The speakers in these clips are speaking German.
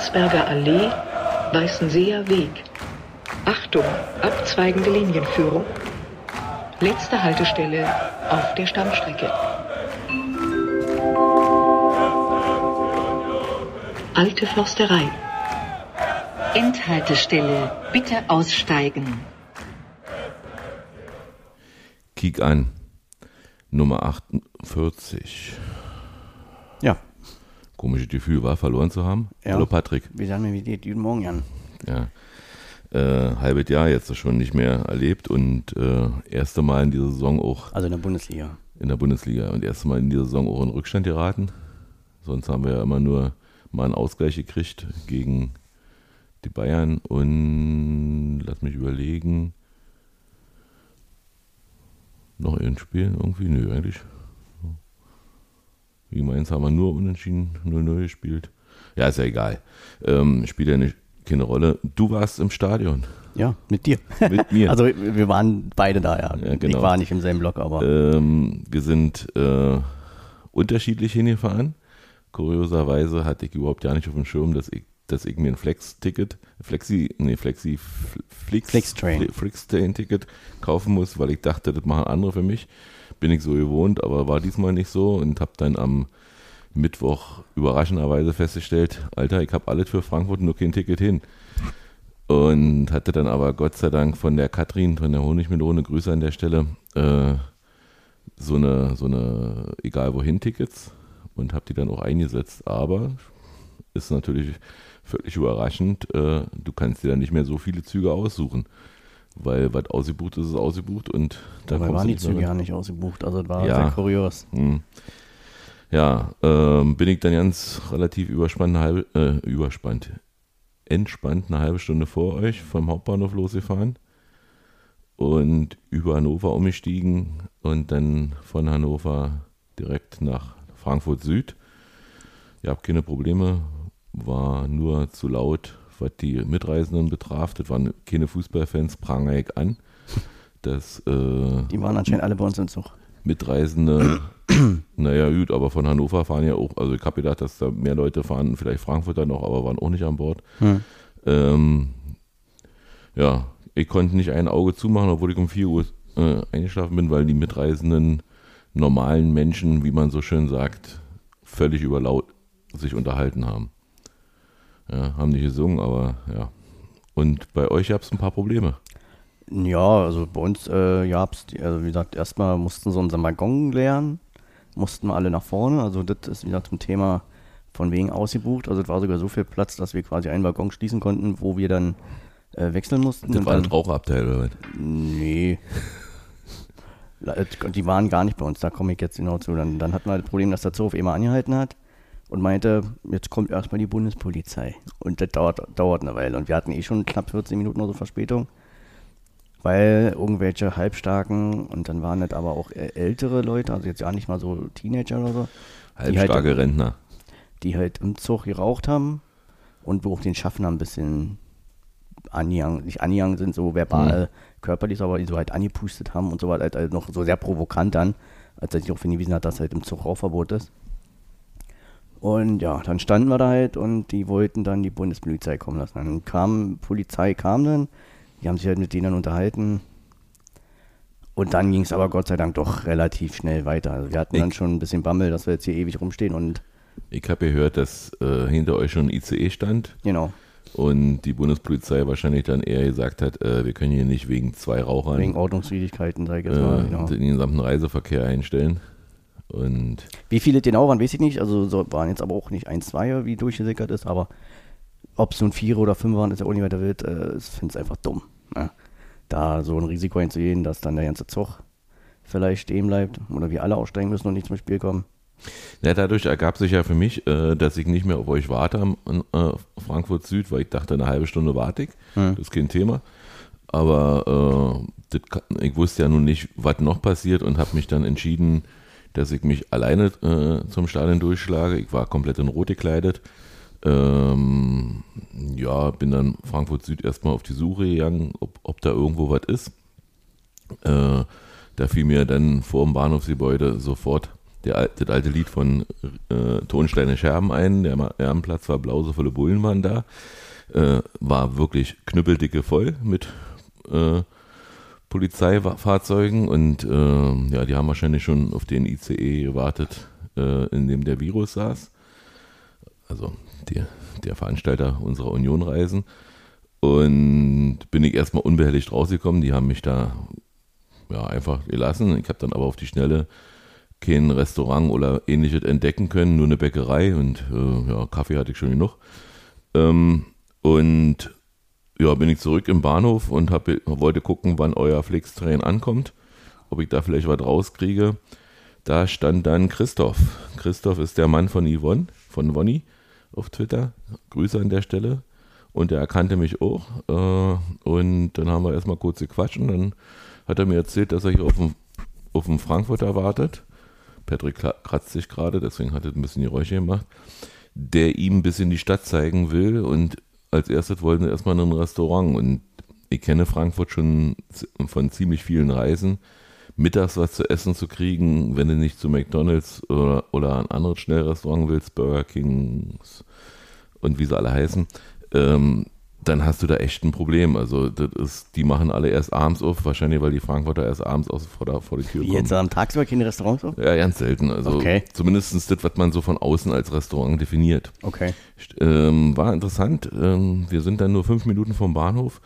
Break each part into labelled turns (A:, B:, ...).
A: Landsberger Allee, Weißenseer Weg. Achtung, abzweigende Linienführung. Letzte Haltestelle auf der Stammstrecke. Alte Försterei. Endhaltestelle. Bitte aussteigen.
B: Kick an. Nummer 48.
C: Ja.
B: Komisches Gefühl, war verloren zu haben.
C: Ja.
B: Hallo Patrick.
C: Wie sagen wir, wie geht Guten Morgen, Jan?
B: Ja. Äh, halbes Jahr jetzt schon nicht mehr erlebt und äh, erste Mal in dieser Saison auch
C: Also in der Bundesliga.
B: in der Bundesliga und erste Mal in dieser Saison auch in Rückstand geraten. Sonst haben wir ja immer nur mal einen Ausgleich gekriegt gegen die Bayern und lass mich überlegen. Noch ein Spiel irgendwie? Nö, eigentlich. Gegen Mainz haben wir nur unentschieden 0-0 gespielt. Ja, ist ja egal. Ähm, spielt ja nicht, keine Rolle. Du warst im Stadion
C: Ja, mit dir.
B: mit mir.
C: Also wir waren beide da, ja.
B: Ja, genau.
C: Ich war nicht im selben Block, aber
B: Ähm, wir sind äh, unterschiedlich hingefahren. Kurioserweise hatte ich überhaupt gar nicht auf dem Schirm, dass ich, dass ich mir ein Flex-Ticket, Flexi, nee, Flexi, Fl- Flix,
C: Flixtrain.
B: Fli- Flixtrain-Ticket kaufen muss, weil ich dachte, das machen andere für mich. Bin ich so gewohnt, aber war diesmal nicht so und habe dann am Mittwoch überraschenderweise festgestellt, Alter, ich habe alles für Frankfurt, nur kein Ticket hin. Und hatte dann aber Gott sei Dank von der Katrin, von der Honigmelone, Grüße an der Stelle, äh, so eine, so eine egal wohin Tickets und habe die dann auch eingesetzt. Aber ist natürlich völlig überraschend, äh, du kannst dir dann nicht mehr so viele Züge aussuchen. Weil was ausgebucht ist, ist ausgebucht und da
C: dabei waren die Züge ja nicht ausgebucht. Also das war
B: Ja.
C: sehr kurios.
B: Hm. Ja, ähm, bin ich dann ganz relativ überspannt, halbe, äh, überspannt, entspannt eine halbe Stunde vor euch vom Hauptbahnhof losgefahren und über Hannover umgestiegen und dann von Hannover direkt nach Frankfurt Süd. Ihr habt keine Probleme, war nur zu laut, was die Mitreisenden betraf. Das waren keine Fußballfans, prangere ich an. dass äh,
C: Die waren anscheinend alle bei uns im Zug.
B: Mitreisende, naja, gut, aber von Hannover fahren ja auch, also ich habe gedacht, dass da mehr Leute fahren, vielleicht Frankfurter noch, aber waren auch nicht an Bord.
C: Hm.
B: Ähm, ja, ich konnte nicht ein Auge zumachen, obwohl ich um 4 Uhr äh, eingeschlafen bin, weil die mitreisenden normalen Menschen, wie man so schön sagt, völlig überlaut sich unterhalten haben. Ja, haben nicht gesungen, aber ja. Und bei euch gab es ein paar Probleme.
C: Ja, also bei uns äh, gab's, die, also wie gesagt, erstmal mussten sie unseren Waggon leeren, mussten wir alle nach vorne. Also das ist, wie gesagt, zum Thema von wegen ausgebucht. Also es war sogar so viel Platz, dass wir quasi einen Waggon schließen konnten, wo wir dann äh, wechseln mussten.
B: Das war
C: dann,
B: ein Raucherabteil, oder was?
C: Nee. Es- Die waren gar nicht bei uns, da komme ich jetzt genau zu. Dann, dann hatten wir das Problem, dass der Zoo auf einmal angehalten hat und meinte, jetzt kommt erstmal die Bundespolizei. Und das dauert, dauert eine Weile. Und wir hatten eh schon knapp 14 Minuten oder so Verspätung, weil irgendwelche Halbstarken und dann waren das aber auch ältere Leute, also jetzt ja nicht mal so Teenager oder so, halt-
B: Halbstarke Rentner.
C: die halt im Zug geraucht haben und wo auch den Schaffner ein bisschen angegangen, nicht angegangen sind, so verbal, körperlich, aber die so halt angepustet haben und so weiter, halt, halt noch so sehr provokant dann, als er sich auch hingewiesen hat, dass halt im Zug Rauchverbot ist. Und ja, dann standen wir da halt und die wollten dann die Bundespolizei kommen lassen. Dann kam, Polizei kam dann, die haben sich halt mit denen dann unterhalten. Und dann ging es aber Gott sei Dank doch relativ schnell weiter. Also wir hatten dann
B: Ich-
C: schon ein bisschen Bammel, dass wir jetzt hier ewig rumstehen und
B: Ich habe gehört, dass äh, hinter euch schon ein ICE stand
C: genau.
B: und die Bundespolizei wahrscheinlich dann eher gesagt hat, äh, wir können hier nicht wegen zwei Rauchern
C: Wegen Ordnungswidrigkeiten, sage ich jetzt mal.
B: äh,
C: Genau.
B: den gesamten Reiseverkehr einstellen. Und
C: Wie viele genau waren, weiß ich nicht. Also so waren jetzt aber auch nicht ein, zwei, wie durchgesickert ist, aber ob es nun vier oder fünf waren, ist ja auch nicht weiter wild. Äh, ich finde es einfach dumm. Ne? Da so ein Risiko einzugehen, dass dann der ganze Zug vielleicht stehen bleibt oder wir alle aussteigen müssen und nicht zum Spiel kommen.
B: ja, dadurch ergab sich ja für mich, äh, dass ich nicht mehr auf euch warte am äh, Frankfurt Süd, weil ich dachte, eine halbe Stunde warte ich.
C: Hm.
B: Das ist kein Thema. Aber äh, kann- ich wusste ja nun nicht, was noch passiert und habe mich dann entschieden, dass ich mich alleine äh, zum Stadion durchschlage. Ich war komplett in Rot gekleidet. Ähm, ja, bin dann Frankfurt Süd erstmal auf die Suche gegangen, ob, ob da irgendwo was ist. Äh, da fiel mir dann vor dem Bahnhofsgebäude sofort der, das alte Lied von äh, Tonsteine Scherben ein. Der Ehrenplatz war blau, so viele Bullen waren da. Äh, war wirklich knüppeldicke voll mit äh, Polizeifahrzeugen und äh, ja, die haben wahrscheinlich schon auf den ICE gewartet, äh, in dem der Virus saß. Also die, der Veranstalter unserer Unionreisen. Und bin ich erstmal unbehelligt rausgekommen. Die haben mich da ja, einfach gelassen. Ich habe dann aber auf die Schnelle kein Restaurant oder ähnliches entdecken können, nur eine Bäckerei und äh, ja, Kaffee hatte ich schon genug. Ähm, und ja, bin ich zurück im Bahnhof und hab, wollte gucken, wann euer Flixtrain ankommt, ob ich da vielleicht was rauskriege. Da stand dann Christoph. Christoph ist der Mann von Yvonne, von Wonny auf Twitter. Grüße an der Stelle. Und er erkannte mich auch. Äh, und dann haben wir erstmal kurz gequatscht und dann hat er mir erzählt, dass er hier auf dem, auf dem Frankfurter wartet. Patrick kratzt sich gerade, deswegen hat er ein bisschen Geräusche gemacht. Der ihm ein bisschen die Stadt zeigen will und als erstes wollten sie erstmal in ein Restaurant und ich kenne Frankfurt schon von ziemlich vielen Reisen. Mittags was zu essen zu kriegen, wenn du nicht zu McDonalds oder, oder ein anderes Schnellrestaurant willst, Burger Kings und wie sie alle heißen, ähm, dann hast du da echt ein Problem. Also das ist, die machen alle erst abends auf, wahrscheinlich weil die Frankfurter erst abends aus, vor, der, vor die Tür kommen.
C: Jetzt am Tagsüber keine Restaurants auf?
B: Ja, ganz selten. Also okay. zumindest das, was man so von außen als Restaurant definiert.
C: Okay.
B: Ähm, war interessant. Ähm, wir sind dann nur fünf Minuten vom Bahnhof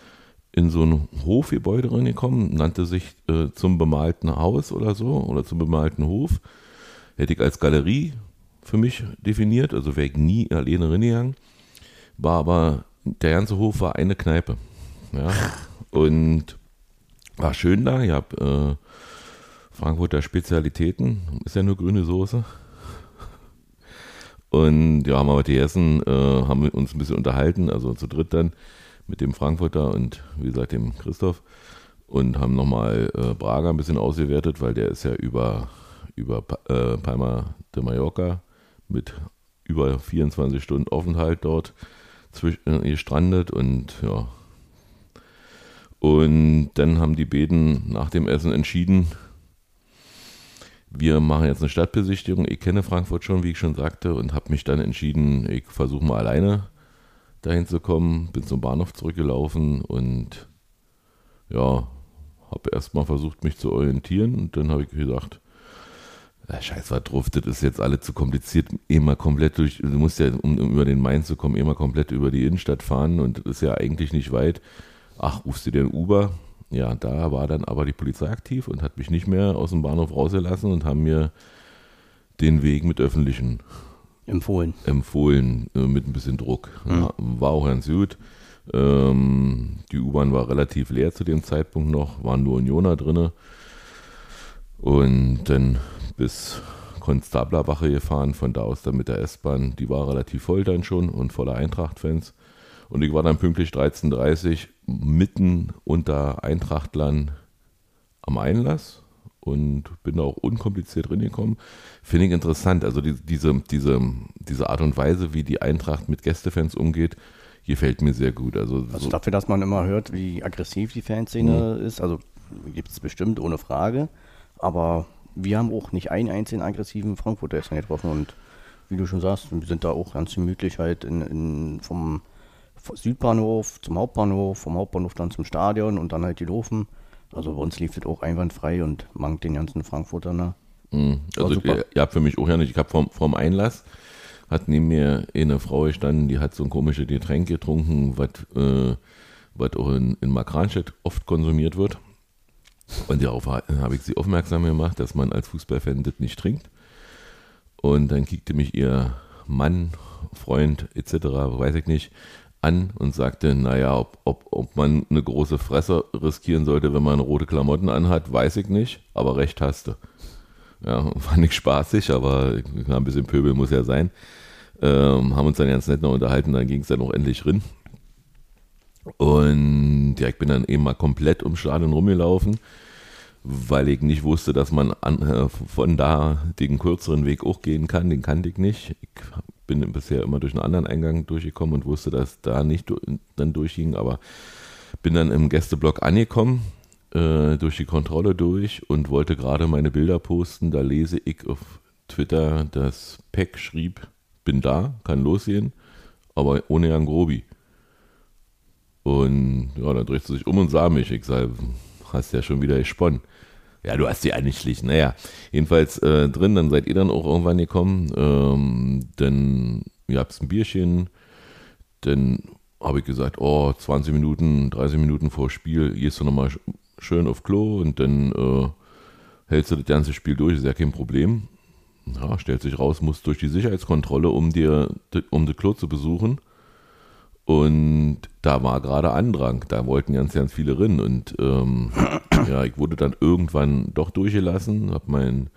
B: in so ein Hofgebäude reingekommen, nannte sich äh, zum bemalten Haus oder so oder zum bemalten Hof. Hätte ich als Galerie für mich definiert, also wäre ich nie alleine reingegangen. War aber der ganze Hof war eine Kneipe. Ja. Und war schön da. Ich habe äh, Frankfurter Spezialitäten. Ist ja nur grüne Soße. Und ja, haben wir gegessen, äh, haben uns ein bisschen unterhalten, also zu dritt dann mit dem Frankfurter und wie gesagt dem Christoph. Und haben nochmal äh, Braga ein bisschen ausgewertet, weil der ist ja über, über äh, Palma de Mallorca mit über 24 Stunden Aufenthalt dort äh, gestrandet und ja. Und dann haben die beiden nach dem Essen entschieden, wir machen jetzt eine Stadtbesichtigung. Ich kenne Frankfurt schon, wie ich schon sagte, und habe mich dann entschieden, ich versuche mal alleine dahin zu kommen. Bin zum Bahnhof zurückgelaufen und ja, habe erstmal versucht, mich zu orientieren. Und dann habe ich gesagt, ja, scheiß was drauf, das ist jetzt alle zu kompliziert, immer komplett durch, du musst ja, um, um, über den Main zu kommen, immer komplett über die Innenstadt fahren und das ist ja eigentlich nicht weit. Ach, rufst du dir ein Uber? Ja, da war dann aber die Polizei aktiv und hat mich nicht mehr aus dem Bahnhof rausgelassen und haben mir den Weg mit öffentlichen
C: empfohlen.
B: Empfohlen, äh, mit ein bisschen Druck. Mhm. War auch ganz gut. Ähm, die U-Bahn war relativ leer zu dem Zeitpunkt noch, waren nur Unioner drinne. Und dann bis Konstablerwache gefahren, von da aus dann mit der S-Bahn. Die war relativ voll dann schon und voller Eintracht-Fans. Und ich war dann pünktlich 13.30 Uhr mitten unter Eintrachtlern am Einlass und bin da auch unkompliziert reingekommen. Finde ich interessant. Also die, diese, diese, diese Art und Weise, wie die Eintracht mit Gästefans umgeht, gefällt mir sehr gut. Also,
C: also so dafür, dass man immer hört, wie aggressiv die Fanszene mhm. ist, also gibt es bestimmt ohne Frage. Aber wir haben auch nicht einen einzigen aggressiven Frankfurter jetzt getroffen und wie du schon sagst, wir sind da auch ganz gemütlich halt in, in, vom Südbahnhof zum Hauptbahnhof, vom Hauptbahnhof dann zum Stadion und dann halt die Laufen. Also bei uns lief das auch einwandfrei und mangt den ganzen Frankfurter nach.
B: Mhm. Also ihr, ihr habt für mich auch ja nicht, ich habe vorm, vorm Einlass hat neben mir eine Frau gestanden, die hat so ein komisches Getränk getrunken, was äh, auch in, in Makranstedt oft konsumiert wird. Und darauf habe ich sie aufmerksam gemacht, dass man als Fußballfan das nicht trinkt. Und dann kickte mich ihr Mann, Freund etc., weiß ich nicht, an und sagte, naja, ob, ob, ob man eine große Fresse riskieren sollte, wenn man rote Klamotten anhat, weiß ich nicht, aber recht hast du. Ja, war nicht spaßig, aber ein bisschen Pöbel muss ja sein. Ähm, haben uns dann ganz nett noch unterhalten, dann ging es dann auch endlich rin. Und ja, ich bin dann eben mal komplett ums Stadion rumgelaufen, weil ich nicht wusste, dass man an, äh, von da den kürzeren Weg auch gehen kann. Den kannte ich nicht. Ich bin bisher immer durch einen anderen Eingang durchgekommen und wusste, dass da nicht dann durchging, aber bin dann im Gästeblock angekommen, äh, durch die Kontrolle durch und wollte gerade meine Bilder posten. Da lese ich auf Twitter, dass Peck schrieb, bin da, kann losgehen, aber ohne Jan Grobi. Und ja, dann dreht sie sich um und sah mich. Ich sage, hast ja schon wieder gesponnen. Ja, du hast die eigentlich. Naja, jedenfalls äh, drin, dann seid ihr dann auch irgendwann gekommen. Ähm, dann, ihr habt ein Bierchen. Dann habe ich gesagt, oh, 20 Minuten, 30 Minuten vor Spiel, gehst du nochmal schön auf Klo und dann äh, hältst du das ganze Spiel durch, ist ja kein Problem. Ja, stellt sich raus, musst durch die Sicherheitskontrolle, um dir, um das Klo zu besuchen. Und da war gerade Andrang, da wollten ganz, ganz viele rein. Und ähm, ja, ich wurde dann irgendwann doch durchgelassen, hab mein,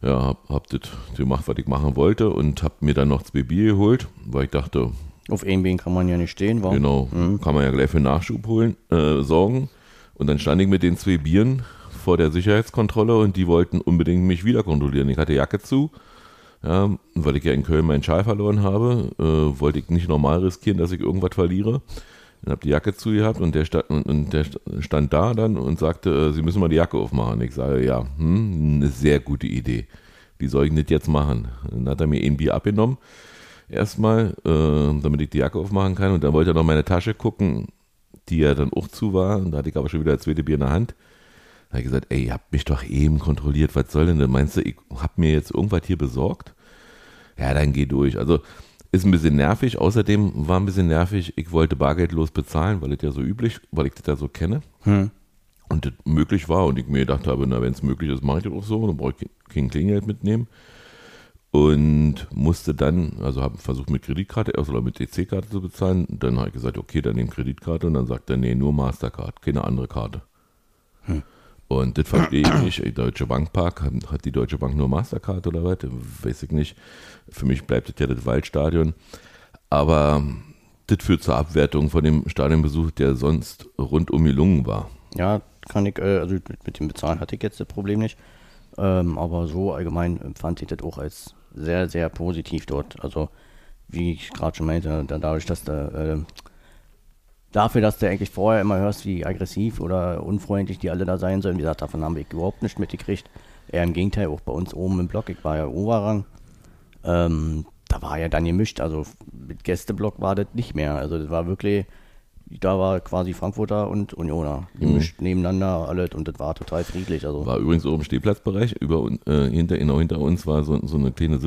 B: ja, hab, hab das gemacht, was ich machen wollte und hab mir dann noch zwei Bier geholt, weil ich dachte,
C: Auf einem Bein kann man ja nicht stehen, warum?
B: Genau, kann man ja gleich für Nachschub holen, äh, sorgen. Und dann stand ich mit den zwei Bieren vor der Sicherheitskontrolle und die wollten unbedingt mich wieder kontrollieren. Ich hatte Jacke zu, ja, weil ich ja in Köln meinen Schal verloren habe, äh, wollte ich nicht normal riskieren, dass ich irgendwas verliere. Dann habe die Jacke zu gehabt und der, stand, und, und der stand da dann und sagte, äh, Sie müssen mal die Jacke aufmachen. Ich sage, ja, hm, eine sehr gute Idee. Wie soll ich das jetzt machen? Dann hat er mir ein Bier abgenommen erstmal, äh, damit ich die Jacke aufmachen kann. Und dann wollte er noch meine Tasche gucken, die ja dann auch zu war. Da hatte ich aber schon wieder das zweite Bier in der Hand. Da habe ich gesagt, ey, ihr habt mich doch eben kontrolliert, was soll denn denn? Meinst du, ich hab mir jetzt irgendwas hier besorgt? Ja, dann geh durch. Also ist ein bisschen nervig. Außerdem war ein bisschen nervig, ich wollte bargeldlos bezahlen, weil das ja so üblich, weil ich das ja so kenne.
C: Hm.
B: Und das möglich war und ich mir gedacht habe, na, wenn es möglich ist, mache ich das auch so, dann brauche ich kein Klingeld mitnehmen. Und musste dann, also habe versucht mit Kreditkarte erst oder mit EC-Karte zu bezahlen. Dann habe ich gesagt, okay, dann nehme Kreditkarte und dann sagt er, nee, nur Mastercard, keine andere Karte. Und das verstehe ich nicht. Deutsche Bank Park, hat, die Deutsche Bank nur Mastercard oder was? Weiß ich nicht. Für mich bleibt das ja das Waldstadion. Aber das führt zur Abwertung von dem Stadionbesuch, der sonst rundum gelungen war.
C: Ja, kann ich, äh, also mit, dem Bezahlen hatte ich jetzt das Problem nicht. Ähm, aber so allgemein empfand ich das auch als sehr, sehr positiv dort. Also, wie ich gerade schon meinte, da, dadurch, dass da, äh, dafür, dass du eigentlich vorher immer hörst, wie aggressiv oder unfreundlich die alle da sein sollen, wie gesagt, davon haben wir überhaupt nicht mitgekriegt. Eher im Gegenteil, auch bei uns oben im Block, ich war ja Oberrang, ähm, da war ja dann gemischt, also mit Gästeblock war das nicht mehr. Also das war wirklich, da war quasi Frankfurter und Unioner gemischt nebeneinander alles und das war total friedlich. Also
B: War übrigens oben im Stehplatzbereich. Über, äh, hinter, genau hinter uns war so, so eine kleine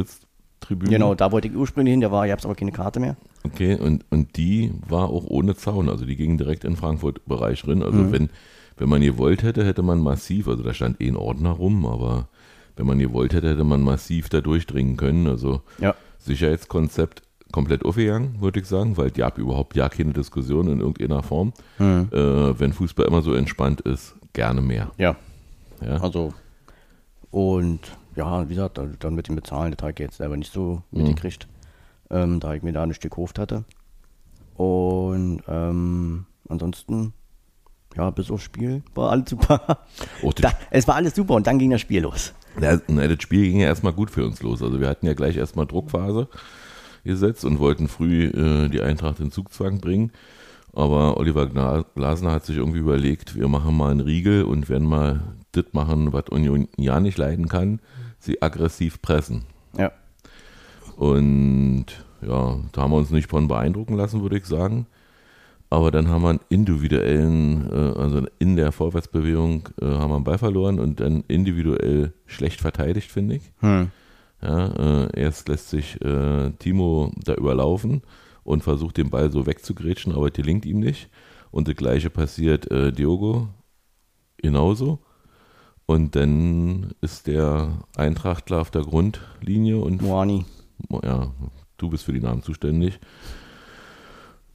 B: Sitztribüne.
C: genau, da wollte ich ursprünglich hin, da war, ich hab's aber keine Karte mehr.
B: Okay, und, und die war auch ohne Zaun, also die ging direkt in Frankfurt-Bereich drin. Also
C: Mhm.
B: wenn, wenn man gewollt hätte, hätte man massiv, also da stand eh ein Ordner rum, aber wenn man gewollt hätte, hätte man massiv da durchdringen können. Also
C: Ja.
B: Sicherheitskonzept komplett aufgegangen, würde ich sagen, weil es gab überhaupt ja keine Diskussion in irgendeiner Form.
C: Mhm.
B: Äh, wenn Fußball immer so entspannt ist, gerne mehr.
C: Ja,
B: Ja?
C: also und ja, wie gesagt, dann- dann mit dem Bezahlen, das habe ich jetzt selber nicht so mitgekriegt, ähm, da ich mir da ein Stück gekauft hatte. Und ähm, ansonsten, ja, bis aufs Spiel war alles super.
B: Das
C: Da, es war alles super und dann ging das Spiel los.
B: Ja, na, das Spiel ging ja erstmal gut für uns los. Also wir hatten ja gleich erstmal Druckphase gesetzt und wollten früh äh, die Eintracht in Zugzwang bringen. Aber Oliver Glasner hat sich irgendwie überlegt, wir machen mal einen Riegel und werden mal das machen, was Union ja nicht leiden kann, sie aggressiv pressen.
C: Ja,
B: Und ja, da haben wir uns nicht von beeindrucken lassen, würde ich sagen. Aber dann haben wir einen individuellen, äh, also in der Vorwärtsbewegung äh, haben wir einen Ball verloren und dann individuell schlecht verteidigt, finde ich.
C: hm.
B: Ja, äh, erst lässt sich Timo da überlaufen und versucht den Ball so wegzugrätschen, aber das gelingt ihm nicht. Und das gleiche passiert Diogo genauso. Und dann ist der Eintrachtler auf der Grundlinie und
C: Moani.
B: ja, du bist für die Namen zuständig.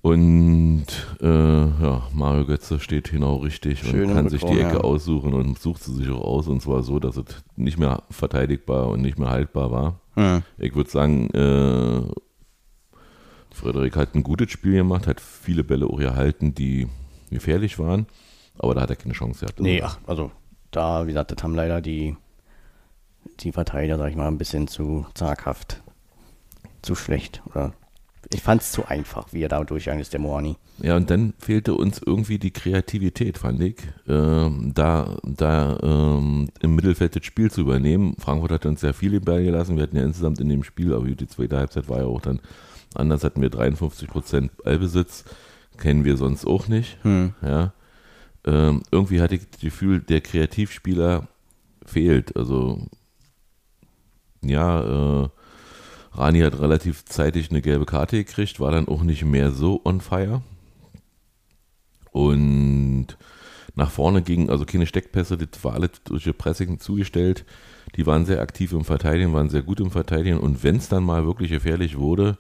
B: Und äh, ja, Mario Götze steht genau richtig
C: Schön
B: und kann sich die Ecke
C: ja.
B: aussuchen und sucht sie sich auch aus. Und zwar so, dass es nicht mehr verteidigbar und nicht mehr haltbar war.
C: Hm.
B: Ich würde sagen, äh, Frederik hat ein gutes Spiel gemacht, hat viele Bälle auch erhalten, die gefährlich waren, aber da hat er keine Chance gehabt.
C: Nee, ach, also da, wie gesagt, das haben leider die, die Verteidiger, sag ich mal, ein bisschen zu zaghaft, zu schlecht oder Ich fand es zu einfach, wie er da durchgegangen ist, der Moani.
B: Ja, und dann fehlte uns irgendwie die Kreativität, fand ich, ähm, da, da ähm, im Mittelfeld das Spiel zu übernehmen. Frankfurt hat uns sehr viele Ball gelassen. Wir hatten ja insgesamt in dem Spiel, aber die zweite Halbzeit war ja auch dann anders, hatten wir 53 Prozent Ballbesitz. Kennen wir sonst auch nicht.
C: Hm.
B: Ja. Ähm, irgendwie hatte ich das Gefühl, der Kreativspieler fehlt. Also, ja, äh, Rani hat relativ zeitig eine gelbe Karte gekriegt, war dann auch nicht mehr so on fire. Und nach vorne ging, also keine Steckpässe, das war alles durch die Pressing zugestellt. Die waren sehr aktiv im Verteidigen, waren sehr gut im Verteidigen. Und wenn es dann mal wirklich gefährlich wurde,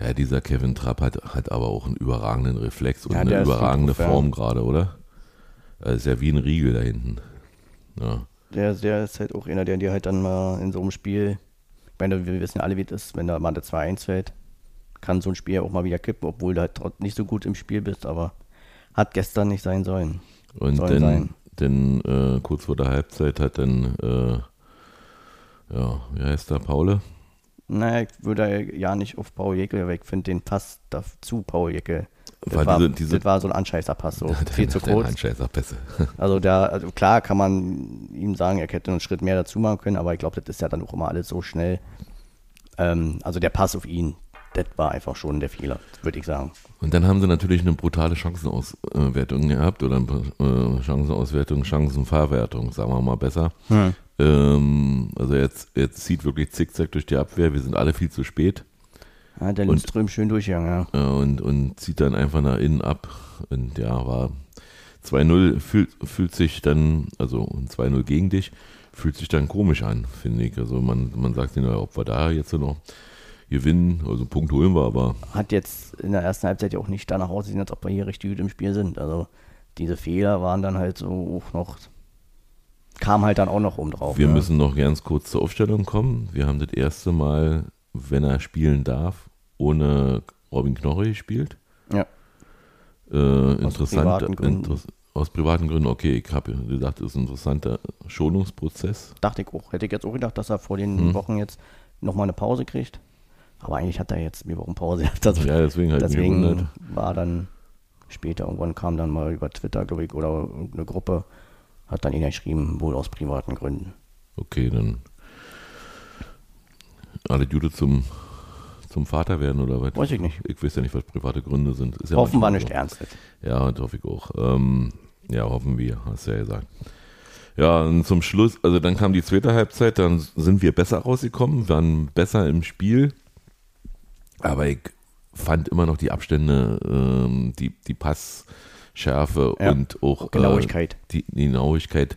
B: ja, dieser Kevin Trapp hat, hat aber auch einen überragenden Reflex und
C: Ja,
B: eine überragende. Form gerade, oder? Das ist ja wie ein Riegel da hinten. Ja.
C: Der, der ist halt auch einer, der dir halt dann mal in so einem Spiel, ich meine, wir wissen ja alle, wie das ist, wenn da mal der 2-1 fällt, kann so ein Spiel auch mal wieder kippen, obwohl du halt nicht so gut im Spiel bist, aber hat gestern nicht sein sollen.
B: Und dann,
C: sein.
B: dann äh, kurz vor der Halbzeit hat dann, äh, ja, wie heißt der, Paule?
C: Naja, ich würde ja nicht auf Paul Jäckel, ich finde den Pass da zu Paul Jäckel. Das
B: War
C: war,
B: diese- diese-
C: das war so ein Anscheißerpass, so viel zu kurz.
B: Handscheißerpässe.
C: Also da, also klar kann man ihm sagen, er hätte einen Schritt mehr dazu machen können, aber ich glaube, das ist ja dann auch immer alles so schnell. Ähm, also der Pass auf ihn, das war einfach schon der Fehler, würde ich sagen.
B: Und dann haben sie natürlich eine brutale Chancenauswertung gehabt oder eine äh, Chancenauswertung, Chancenverwertung, sagen wir mal besser. Ähm, also jetzt, jetzt zieht wirklich zickzack durch die Abwehr. Wir sind alle viel zu spät
C: Ja, der
B: Und-
C: Lindström schön durchgegangen, ja.
B: und, und zieht dann einfach nach innen ab. Und ja, war 2-0 fühlt, fühlt sich dann, also 2-0 gegen dich, fühlt sich dann komisch an, finde ich. Also man, man sagt sich, ob wir da jetzt noch gewinnen, also einen Punkt holen wir, aber
C: Hat jetzt in der ersten Halbzeit ja auch nicht danach ausgesehen, als ob wir hier richtig gut im Spiel sind. Also diese Fehler waren dann halt so auch noch, kam halt dann auch noch oben drauf.
B: Wir
C: ne?
B: müssen noch ganz kurz zur Aufstellung kommen. Wir haben das erste Mal, wenn er spielen darf, ohne Robin Knorre gespielt.
C: Ja.
B: Äh, interessant.
C: privaten Gründen.
B: Interess aus privaten Gründen, okay, ich habe gesagt, das ist ein interessanter Schonungsprozess.
C: Dachte ich auch. Hätte ich jetzt auch gedacht, dass er vor den
B: Hm.
C: Wochen jetzt nochmal eine Pause kriegt. Aber eigentlich hat er jetzt vier Wochen Pause gehabt. Also
B: Ja, deswegen halt
C: deswegen war dann später, irgendwann kam dann mal über Twitter, glaube ich, oder eine Gruppe, hat dann ihn geschrieben, wohl aus privaten Gründen.
B: Okay, dann alle Jude zum, zum Vater werden oder was?
C: Weiß ich nicht.
B: Ich weiß ja nicht, was private Gründe sind. Ist ja
C: Hoffen wir nicht
B: so.
C: ernstes.
B: Ja, das hoffe ich auch. Ähm, ja, hoffen wir, hast du ja gesagt. Ja, und zum Schluss, also dann kam die zweite Halbzeit, dann sind wir besser rausgekommen, waren besser im Spiel. Aber ich fand immer noch die Abstände, ähm, die, die Passschärfe
C: Ja,
B: und auch
C: Genauigkeit.
B: Äh, die, die Genauigkeit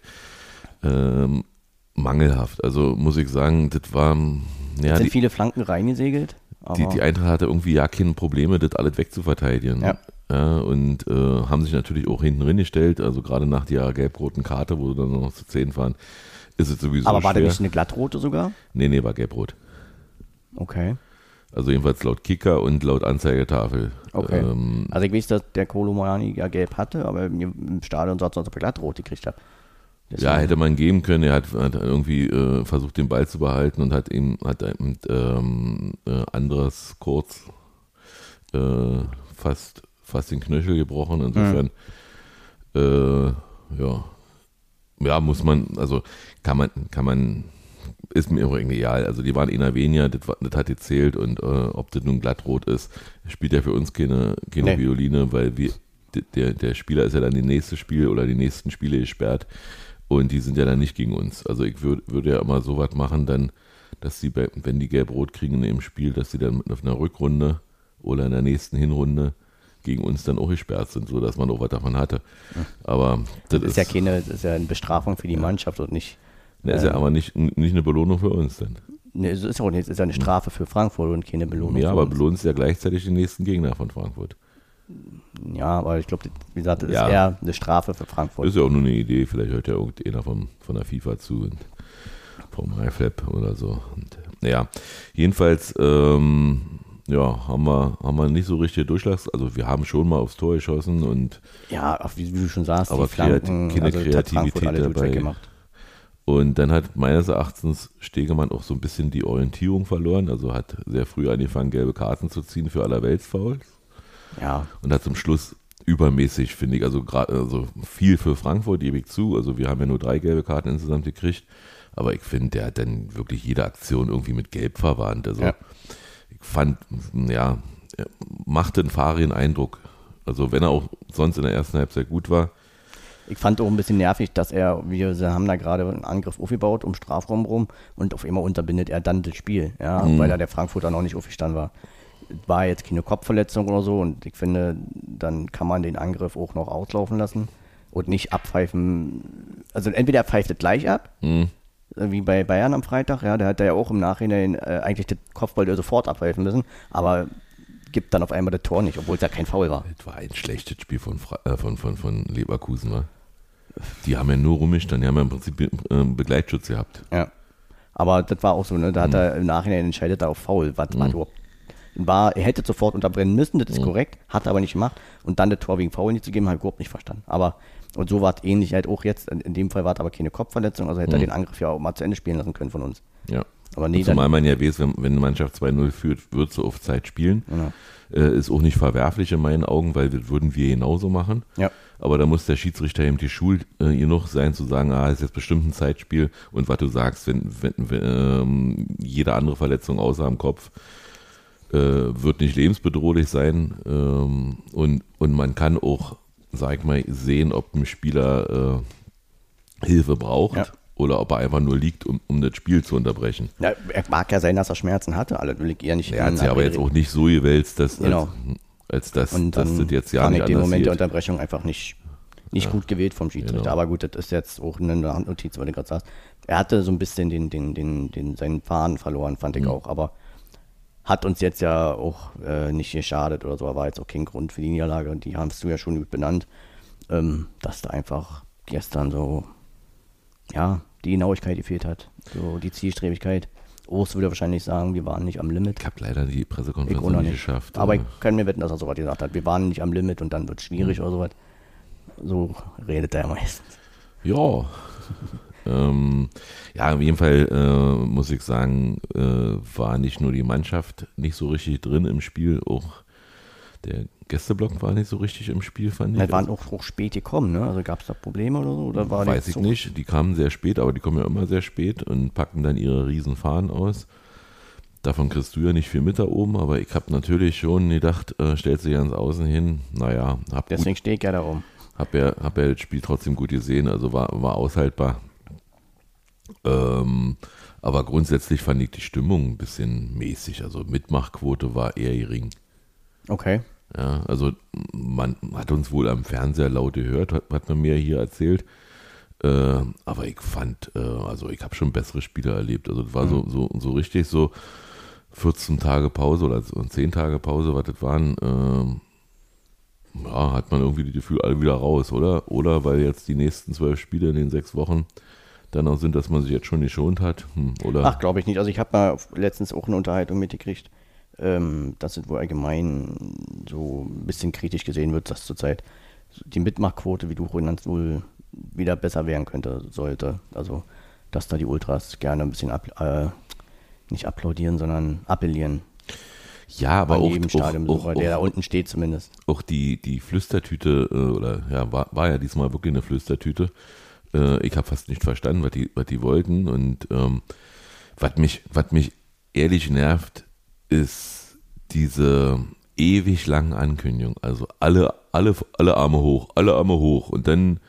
B: ähm, mangelhaft. Also muss ich sagen, das war ja
C: sind
B: die,
C: viele Flanken reingesegelt. Aber
B: die, die Eintracht hatte irgendwie ja keine Probleme, das alles wegzuverteidigen.
C: Ja.
B: Ja, und äh, haben sich natürlich auch hinten drin gestellt, also gerade nach der gelb-roten Karte, wo sie dann noch zu 10 fahren, ist es sowieso
C: aber war
B: schwer.
C: der nicht eine glattrote sogar?
B: nee, nee, war gelb-rot.
C: Okay.
B: Also jedenfalls laut Kicker und laut Anzeigetafel.
C: Okay.
B: Ähm,
C: Also ich weiß, dass der Kolo Moani ja gelb hatte, aber im Stadion sah es aus, als ob er glattrot gekriegt hat.
B: Ja,
C: Deswegen-
B: hätte man geben können. Er hat, hat irgendwie äh, versucht, den Ball zu behalten und hat ihm hat eben, ähm, äh, anderes kurz äh, fast, fast den Knöchel gebrochen. Insofern, äh, ja, ja, muss man, also kann man, kann man, ist mir auch irgendwie egal. Also die waren einer weniger, das, das hat gezählt und äh, ob das nun glattrot ist, spielt ja für uns keine, keine
C: Nee.
B: Violine, weil wir, der, der Spieler ist ja dann die nächste Spiel oder die nächsten Spiele gesperrt und die sind ja dann nicht gegen uns. Also ich würde würde ja immer so was machen, dann, dass sie, wenn die gelb-rot kriegen im Spiel, dass sie dann auf einer Rückrunde oder in der nächsten Hinrunde gegen uns dann auch gesperrt sind, sodass man auch was davon hatte. Aber das,
C: Das ist ja keine, das ist ja eine Bestrafung für die Mannschaft und nicht,
B: das ist ja aber nicht, nicht eine Belohnung für uns dann.
C: ne, es ist auch nicht, es ist ja eine Strafe für Frankfurt und keine Belohnung.
B: Ja, aber belohnt ja gleichzeitig den nächsten Gegner von Frankfurt.
C: Ja, aber ich glaube, wie gesagt, das
B: Ja.
C: ist eher eine Strafe für Frankfurt.
B: Das ist ja auch nur eine Idee, vielleicht hört ja irgendeiner vom, von der FIFA zu und vom MyFlap oder so. Und, ja, jedenfalls, ähm, ja, haben wir, haben wir nicht so richtig Durchschlags, also wir haben schon mal aufs Tor geschossen und
C: Ja, auch wie, wie du schon sagst,
B: Aber
C: die Flanken,
B: keine
C: also
B: Kreativität dabei.
C: weggemacht.
B: Und dann hat meines Erachtens Stegemann auch so ein bisschen die Orientierung verloren. Also hat sehr früh angefangen, gelbe Karten zu ziehen für Allerweltsfouls.
C: Ja,
B: Und hat zum Schluss übermäßig, finde ich, also gerade also viel für Frankfurt, gebe ich zu. Also wir haben ja nur drei gelbe Karten insgesamt gekriegt. Aber ich finde, der hat dann wirklich jede Aktion irgendwie mit Gelb verwandt. Also
C: Ja.
B: ich fand, ja, er machte einen fahrenden Eindruck. Also wenn er auch sonst in der ersten Halbzeit gut war,
C: ich fand auch ein bisschen nervig, dass er, wir haben da gerade einen Angriff aufgebaut um Strafraum rum und auf einmal unterbindet er dann das Spiel, ja, weil da der Frankfurter noch nicht aufgestanden war. War jetzt keine Kopfverletzung oder so und ich finde, dann kann man den Angriff auch noch auslaufen lassen und nicht abpfeifen. Also entweder er pfeift es gleich ab,
B: hm,
C: wie bei Bayern am Freitag, ja, da hat er ja auch im Nachhinein äh, eigentlich das Kopfball sofort abpfeifen müssen, aber gibt dann auf einmal das Tor nicht, obwohl es ja kein Foul war.
B: das war ein schlechtes Spiel von, Fra äh, von, von, von Leverkusen. War. Die haben ja nur rumgestanden, die haben ja im Prinzip äh, Begleitschutz gehabt.
C: Ja. Aber das war auch so, ne? Da hat er im Nachhinein entscheidet er auf Foul. Was war überhaupt? War, er hätte sofort unterbrennen müssen, das ist korrekt, hat er aber nicht gemacht. Und dann das Tor wegen Foul nicht zu geben, habe ich überhaupt nicht verstanden. Aber, und so war es ähnlich halt auch jetzt. In dem Fall war es aber keine Kopfverletzung, also hätte er den Angriff ja auch mal zu Ende spielen lassen können von uns.
B: Ja.
C: Aber nee,
B: Zumal man ja weiß, wenn, wenn eine Mannschaft 2-0 führt, wird sie auf Zeit spielen.
C: Genau.
B: Äh, ist auch nicht verwerflich in meinen Augen, weil das würden wir genauso machen.
C: Ja.
B: Aber da muss der Schiedsrichter eben die Schul äh, genug sein, zu sagen, ah, ist jetzt bestimmt ein Zeitspiel. Und was du sagst, wenn, wenn, wenn ähm, jede andere Verletzung außer am Kopf äh, wird nicht lebensbedrohlich sein. Ähm, und, und man kann auch, sag ich mal, sehen, ob ein Spieler äh, Hilfe braucht
C: Ja.
B: oder ob er einfach nur liegt, um, um das Spiel zu unterbrechen.
C: ja, er mag ja sein, dass er Schmerzen hatte, alle will ich eher nicht
B: Er hat sich aber jetzt auch nicht so gewälzt, dass,
C: Genau.
B: als, als dass,
C: Und
B: dass das jetzt ja nicht
C: ich den Moment der. Unterbrechung einfach nicht, nicht gut gewählt vom Schiedsrichter.
B: Genau.
C: Aber gut, das ist jetzt auch eine Handnotiz, weil du gerade sagst. Er hatte so ein bisschen den, den, den, den, seinen Faden verloren, fand
B: Mhm.
C: ich auch. Aber hat uns jetzt ja auch äh, nicht geschadet oder so. Er war jetzt auch kein Grund für die Niederlage. Und die hast du ja schon gut benannt, ähm, dass da einfach gestern so, ja, die Genauigkeit gefehlt hat. So die Zielstrebigkeit. Urs würde wahrscheinlich sagen, wir waren nicht am Limit.
B: Ich habe leider die
C: Ich
B: Pressekonferenz nicht
C: nicht.
B: geschafft.
C: Aber ich
B: Äh,
C: kann mir wetten, dass er sowas gesagt hat. Wir waren nicht am Limit und dann wird es schwierig
B: Mhm.
C: oder sowas. So redet er meistens.
B: Ja. ähm, ja, auf jeden Fall äh, muss ich sagen, äh, war nicht nur die Mannschaft nicht so richtig drin im Spiel, auch der Gästeblock war nicht so richtig im Spiel, fand ich.
C: Wir waren auch, auch spät gekommen, ne? Also gab es da Probleme oder so? Oder war
B: Weiß ich
C: Zug-
B: nicht. Die kamen sehr spät, aber die kommen ja immer sehr spät und packen dann ihre riesen Fahnen aus. Davon kriegst du ja nicht viel mit da oben, aber ich habe natürlich schon gedacht, äh, stellst du dich ans Außen hin. Naja, hab,
C: Deswegen stehe ich ja darum.
B: hab, ja, hab ja das Spiel trotzdem gut gesehen, also war, war aushaltbar. Ähm, aber grundsätzlich fand ich die Stimmung ein bisschen mäßig. Also Mitmachquote war eher gering.
C: Okay.
B: Ja, also man hat uns wohl am Fernseher laut gehört, hat, hat man mir hier erzählt. Äh, aber ich fand, äh, also ich habe schon bessere Spiele erlebt. Also das war so, so, so richtig so 14 Tage Pause oder so 10 Tage Pause, was das waren. ähm, ja, hat man irgendwie das Gefühl, alle wieder raus, oder? Oder weil jetzt die nächsten zwölf Spiele in den sechs Wochen dann auch sind, dass man sich jetzt schon geschont hat. Hm, oder?
C: Ach, glaube ich nicht. Also ich habe mal letztens auch eine Unterhaltung mitgekriegt, ähm, dass es wohl allgemein so ein bisschen kritisch gesehen wird, dass zurzeit die Mitmachquote, wie du genannt, wohl wieder besser werden könnte, sollte. Also, dass da die Ultras gerne ein bisschen ab, äh, nicht applaudieren, sondern appellieren.
B: ja, aber auch,
C: jedem
B: auch, auch,
C: der da unten steht zumindest.
B: auch die, die Flüstertüte, äh, oder ja, war, war ja diesmal wirklich eine Flüstertüte. Äh, ich habe fast nicht verstanden, was die, was die wollten. Und ähm, was mich, was mich ehrlich nervt, ist diese ewig langen Ankündigungen. Also alle, alle, alle Arme hoch, alle Arme hoch. Und dann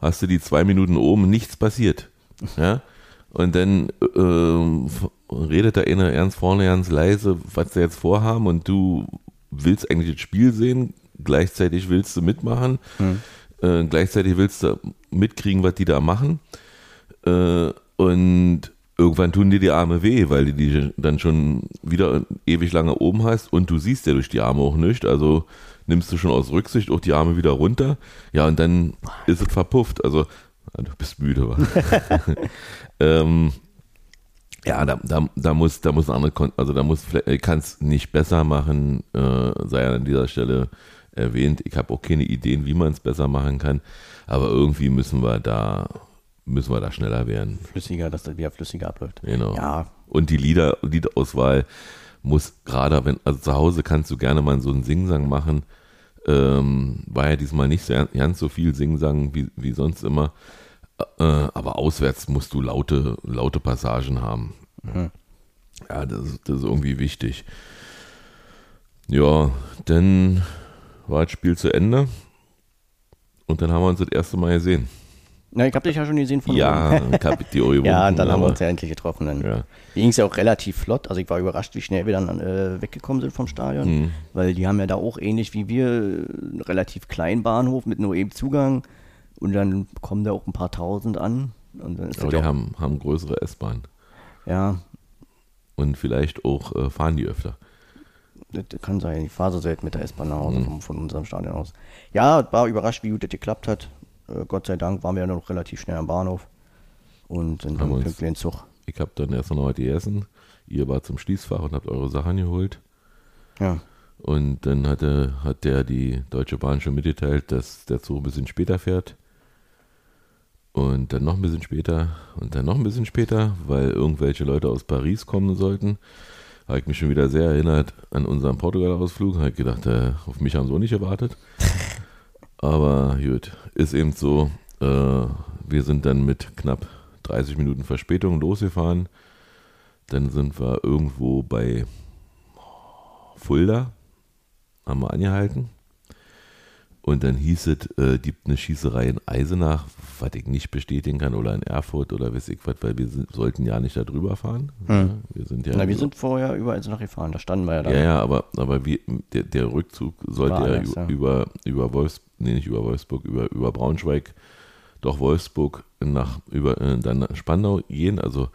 B: hast du die zwei Minuten oben, nichts passiert. Ja? Und dann ähm, redet der eine ernst vorne ganz leise, was sie jetzt vorhaben und du willst eigentlich das Spiel sehen, gleichzeitig willst du mitmachen, äh, gleichzeitig willst du mitkriegen, was die da machen. Äh, und irgendwann tun dir die Arme weh, weil du die dann schon wieder ewig lange oben hast. Und du siehst ja durch die Arme auch nicht, also nimmst du schon aus Rücksicht auch die Arme wieder runter, ja und dann ist es verpufft, also ah, du bist müde, wa? ähm, ja, da, da, da muss, da muss eine andere, Kon also da muss, kann es nicht besser machen, äh, sei an dieser Stelle erwähnt. Ich habe auch keine Ideen, wie man es besser machen kann, aber irgendwie müssen wir da müssen wir da schneller werden.
C: Flüssiger, dass das wieder flüssiger abläuft.
B: Genau.
C: Ja,
B: Und die Lieder, Liedauswahl muss gerade, wenn, also zu Hause kannst du gerne mal so einen Singsang machen. Ähm, war ja diesmal nicht so, ganz so viel Singsang wie, wie sonst immer. Äh, aber auswärts musst du laute, laute Passagen haben. Ja, das, ist- das ist irgendwie wichtig. Ja, dann war das Spiel zu Ende. Und dann haben wir uns das erste Mal gesehen.
C: Na, ich habe dich ja schon gesehen von
B: Ja,
C: oben.
B: ich hab die Euro
C: ja, und dann haben wir uns ja endlich getroffen. Dann
B: Ja.
C: ging es ja auch relativ flott. Also ich war überrascht, wie schnell wir dann äh, weggekommen sind vom Stadion.
B: Mhm.
C: Weil die haben ja da auch ähnlich wie wir äh, einen relativ kleinen Bahnhof mit nur eben Zugang. Und dann kommen da auch ein paar tausend an. Und dann ist
B: Aber die
C: auch,
B: haben, haben größere S-Bahn.
C: ja,
B: Und vielleicht auch äh, fahren die öfter.
C: Das kann sein. Ich fahre so selten mit der S-Bahn nach
B: Mhm.
C: Hause von, von unserem Stadion aus. Ja, war überrascht, wie gut das geklappt hat. Äh, Gott sei Dank waren wir ja noch relativ schnell am Bahnhof. Und sind
B: Haben wir
C: dann pünktlich in den Zug.
B: Ich habe dann erst noch was gegessen. Ihr wart zum Schließfach und habt eure Sachen geholt.
C: Ja.
B: Und dann hatte, hat der die Deutsche Bahn schon mitgeteilt, dass der Zug ein bisschen später fährt. Und dann noch ein bisschen später und dann noch ein bisschen später, weil irgendwelche Leute aus Paris kommen sollten. Habe ich mich schon wieder sehr erinnert an unseren Portugal-Ausflug. Habe ich gedacht, äh, auf mich haben sie auch nicht gewartet. Aber gut, ist eben so. Äh, wir sind dann mit knapp 30 Minuten Verspätung losgefahren. Dann sind wir irgendwo bei Fulda, haben wir angehalten. Und dann hieß es, äh, gibt eine Schießerei in Eisenach, was ich nicht bestätigen kann, oder in Erfurt oder weiß ich was, weil wir sind, sollten ja nicht da drüber fahren. Ja, wir sind ja,
C: Na, wir sind vorher überall nach gefahren. Da standen wir ja dann.
B: ja, ja, aber, aber wir, der, der Rückzug sollte
C: alles, ja.
B: über, über Wolfsburg, nee, nicht über Wolfsburg, über, über Braunschweig, doch Wolfsburg nach, über, äh, dann nach Spandau gehen, also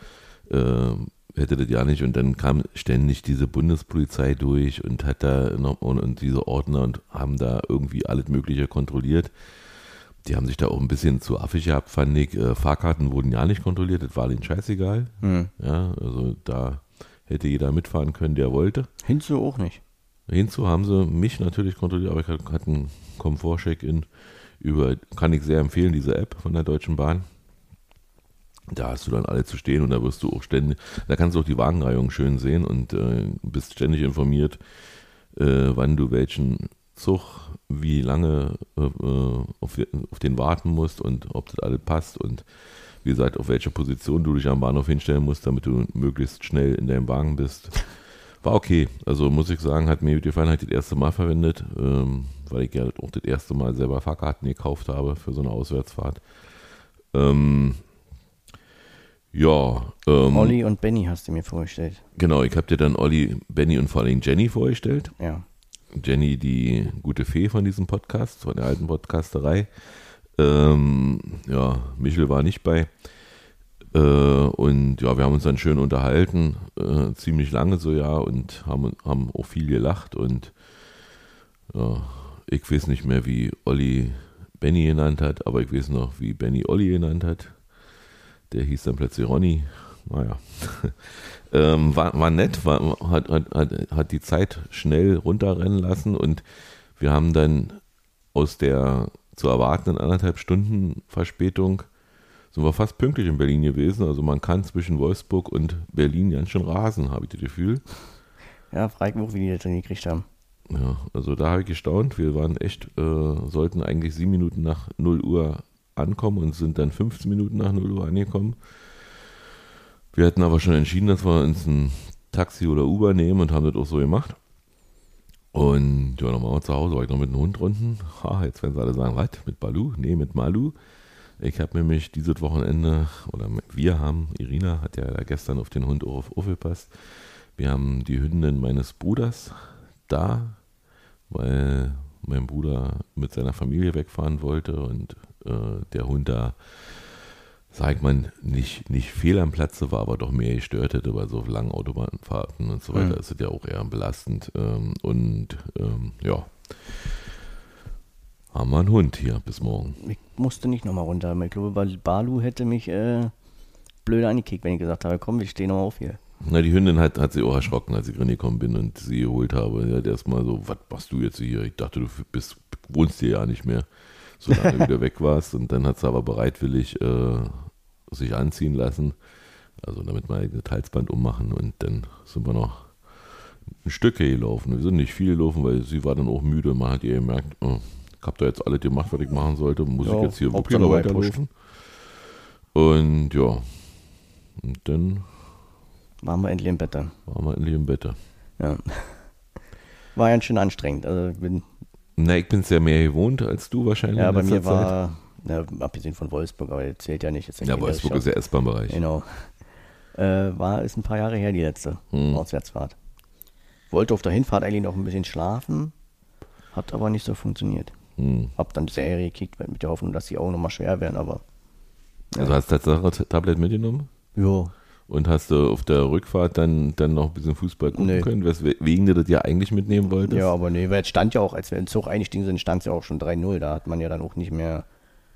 B: äh, hätte das ja nicht und dann kam ständig diese Bundespolizei durch und hat da noch, und, und diese Ordner und haben da irgendwie alles Mögliche kontrolliert. Die haben sich da auch ein bisschen zu affig gehabt, fand ich. Äh, Fahrkarten wurden ja nicht kontrolliert, das war denen scheißegal.
C: Hm.
B: Ja, also da hätte jeder mitfahren können, der wollte.
C: Hinzu auch nicht.
B: Hinzu haben sie mich natürlich kontrolliert, aber ich hatte hatte einen Komfort-Check-In über, kann ich sehr empfehlen, diese App von der Deutschen Bahn. Da hast du dann alle zu stehen und da wirst du auch ständig, da kannst du auch die Wagenreihung schön sehen und äh, bist ständig informiert, äh, wann du welchen Zug, wie lange äh, äh, auf, die- auf den warten musst und ob das alles passt und wie gesagt, auf welche Position du dich am Bahnhof hinstellen musst, damit du möglichst schnell in deinem Wagen bist. War okay. Also muss ich sagen, hat mir gut gefallen, das erste Mal verwendet, ähm, weil ich ja auch das erste Mal selber Fahrkarten gekauft habe für so eine Auswärtsfahrt. Ähm, ja, ähm,
C: Olli und Benny hast du mir vorgestellt.
B: genau, ich habe dir dann Olli, Benny und vor allem Jenny vorgestellt.
C: Ja.
B: Jenny, die gute Fee von diesem Podcast, von der alten Podcasterei. Ähm, ja, Michel war nicht bei. Äh, und ja, wir haben uns dann schön unterhalten, äh, ziemlich lange so, ja, und haben, haben auch viel gelacht. Und ja, ich weiß nicht mehr, wie Olli Benny genannt hat, aber ich weiß noch, wie Benny Olli genannt hat. Der hieß dann plötzlich Ronny. Naja. ähm, war, war nett, war, hat, hat, hat, die Zeit schnell runterrennen lassen und wir haben dann aus der zu erwartenden anderthalb Stunden Verspätung sind wir fast pünktlich in Berlin gewesen. Also man kann zwischen Wolfsburg und Berlin ganz schön rasen, habe ich das Gefühl.
C: Ja, frag mich wie die das dann gekriegt haben.
B: Ja, also da habe ich gestaunt. Wir waren echt, äh, sollten eigentlich sieben Minuten nach 0 Uhr ankommen und sind dann 15 Minuten nach 0 Uhr angekommen. Wir hatten aber schon entschieden, dass wir uns ein Taxi oder Uber nehmen und haben das auch so gemacht. Und ja, wir zu Hause, war ich noch mit dem Hund unten. Ha, jetzt werden sie alle sagen, was, mit Balu? Nee, mit Malu. Ich habe nämlich dieses Wochenende, oder wir haben, Irina hat ja gestern auf den Hund auch auf aufgepasst. Wir haben die Hündin meines Bruders da, weil mein Bruder mit seiner Familie wegfahren wollte und äh, der Hund da, sag ich mal, nicht, nicht fehl am Platze war, aber doch mehr gestört hätte bei so langen Autobahnfahrten und so weiter.
C: Mhm.
B: Ist es ja auch eher belastend. Ähm, und ähm, ja, haben wir einen Hund hier bis morgen.
C: Ich musste nicht nochmal runter. Ich glaube, Bal- Balu hätte mich äh, blöde angekickt, wenn ich gesagt habe, komm, wir stehen nochmal auf hier.
B: Na, die Hündin hat, hat sie auch erschrocken, als ich reingekommen bin und sie geholt habe. Die hat erstmal so, was machst du jetzt hier? Ich dachte, du bist, wohnst hier ja nicht mehr, solange du wieder weg warst. Und dann hat sie aber bereitwillig äh, sich anziehen lassen. Also damit mal das Halsband ummachen und dann sind wir noch ein Stück gelaufen. Wir sind nicht viel gelaufen, weil sie war dann auch müde. Man hat ihr gemerkt, oh, ich habe da jetzt alles gemacht, was ich machen sollte. Muss
C: Ja,
B: ich jetzt hier wirklich noch
C: weit
B: weiterlaufen? Und ja, und dann
C: Waren wir endlich im Bett dann.
B: waren wir endlich im Bett.
C: Ja. War ganz schön anstrengend. Also ich bin,
B: Na, ich bin es ja mehr gewohnt als du wahrscheinlich.
C: ja, bei mir war, ja, abgesehen von Wolfsburg, aber das zählt ja nicht. Ist
B: Ja, Wolfsburg ist ja S-Bahn-Bereich.
C: Genau. Äh, war, ist ein paar Jahre her, die letzte
B: Hm.
C: Auswärtsfahrt. Wollte auf der Hinfahrt eigentlich noch ein bisschen schlafen, hat aber nicht so funktioniert.
B: Hm.
C: Hab dann die Serie gekickt mit der Hoffnung, dass die auch nochmal schwer werden, aber
B: Also hast du Tatsache Tablet mitgenommen?
C: ja,
B: Und hast du auf der Rückfahrt dann, dann noch ein bisschen Fußball gucken
C: Nee.
B: können, weswegen du das ja eigentlich mitnehmen wolltest?
C: ja, aber nee, weil es stand ja auch, als wir in den Zug eingestiegen sind, stand es ja auch schon 3-0. Da hat man ja dann auch nicht mehr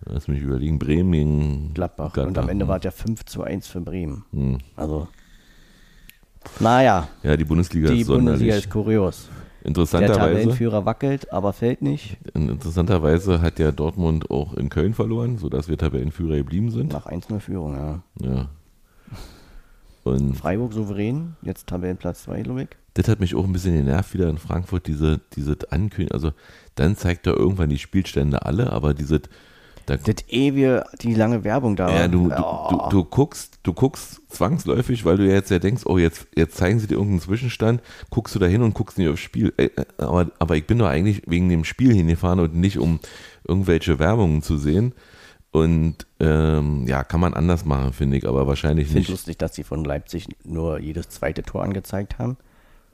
B: Lass mich überlegen, Bremen gegen
C: Gladbach. Und am Ende
B: hm.
C: war es ja 5 zu 1 für Bremen.
B: Hm.
C: Also, naja,
B: Ja, die Bundesliga
C: die
B: ist sonderlich.
C: Bundesliga ist kurios. Der
B: Interessanterweise,
C: Tabellenführer wackelt, aber fällt nicht.
B: interessanterweise hat ja Dortmund auch in Köln verloren, sodass wir Tabellenführer geblieben sind.
C: Nach 1-0 Führung, ja.
B: Ja. Und
C: Freiburg souverän, jetzt Tabellenplatz 2, glaube ich.
B: das hat mich auch ein bisschen genervt wieder in Frankfurt, diese, diese Ankündigung. Also dann zeigt er irgendwann die Spielstände alle, aber diese, da,
C: Das ewige, die lange Werbung da.
B: ja, du, du,
C: Oh.
B: du, du guckst, du guckst zwangsläufig, weil du ja jetzt ja denkst, oh, jetzt, jetzt zeigen sie dir irgendeinen Zwischenstand, guckst du da hin und guckst nicht aufs Spiel. Ey, äh, Aber, aber ich bin doch eigentlich wegen dem Spiel hingefahren und nicht um irgendwelche Werbungen zu sehen. Und ähm, ja, kann man anders machen, finde ich, aber wahrscheinlich
C: Ich finde
B: nicht.
C: lustig, dass sie von Leipzig nur jedes zweite Tor angezeigt haben.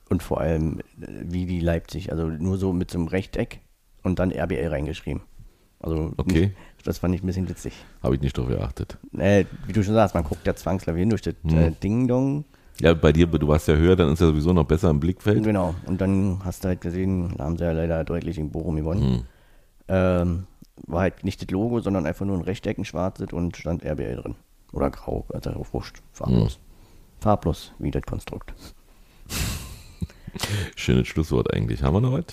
C: Und vor allem, äh, wie die Leipzig, also nur so mit so einem Rechteck und dann RBL reingeschrieben. Also,
B: Okay.
C: das fand ich ein bisschen witzig.
B: Habe ich nicht drauf geachtet.
C: Äh, wie du schon sagst, man guckt ja zwangsläufig hin durch das
B: Hm.
C: äh, Ding-Dong.
B: Ja, bei dir, du warst ja höher, dann ist ja sowieso noch besser im Blickfeld.
C: Genau. Und dann hast du halt gesehen, da haben sie ja leider deutlich in Bochum gewonnen.
B: Hm.
C: Ähm, war halt nicht das Logo, sondern einfach nur ein Rechteck, ein schwarzes und stand RBL drin. Oder grau, also auch wurscht. Farblos.
B: Hm.
C: Farblos, wie das Konstrukt.
B: Schönes Schlusswort eigentlich. Haben wir noch was?